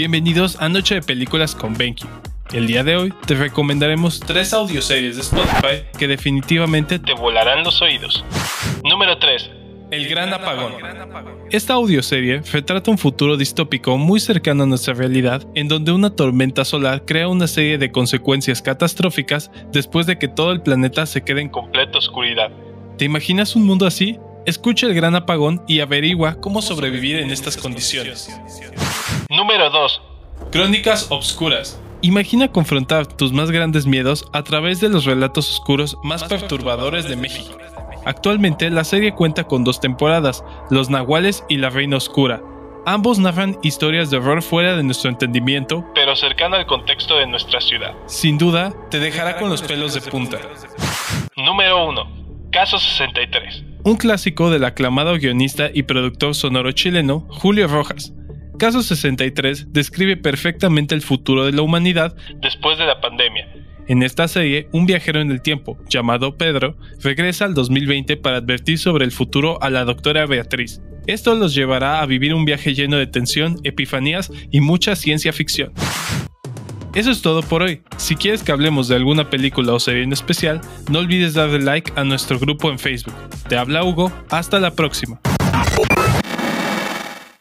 Bienvenidos a Noche de Películas con Benki. El día de hoy te recomendaremos tres audioseries de Spotify que definitivamente te volarán los oídos. Número 3. El Gran Apagón. Esta audioserie retrata un futuro distópico muy cercano a nuestra realidad, en donde una tormenta solar crea una serie de consecuencias catastróficas después de que todo el planeta se quede en completa oscuridad. ¿Te imaginas un mundo así? Escucha el Gran Apagón y averigua cómo sobrevivir en estas condiciones. Número 2. Crónicas Obscuras. Imagina confrontar tus más grandes miedos a través de los relatos oscuros más perturbadores de México. Actualmente la serie cuenta con dos temporadas, Los Nahuales y La Reina Oscura. Ambos narran historias de horror fuera de nuestro entendimiento, pero cercano al contexto de nuestra ciudad. Sin duda, te dejará con los pelos de punta. Número 1. Caso 63. Un clásico del aclamado guionista y productor sonoro chileno Julio Rojas. Caso 63 describe perfectamente el futuro de la humanidad después de la pandemia en esta serie, un viajero en el tiempo, llamado Pedro, regresa al 2020 para advertir sobre el futuro a la doctora Beatriz. Esto los llevará a vivir un viaje lleno de tensión, epifanías y mucha ciencia ficción. Eso es todo por hoy. Si quieres que hablemos de alguna película o serie en especial, no olvides darle like a nuestro grupo en Facebook. Te habla Hugo, hasta la próxima.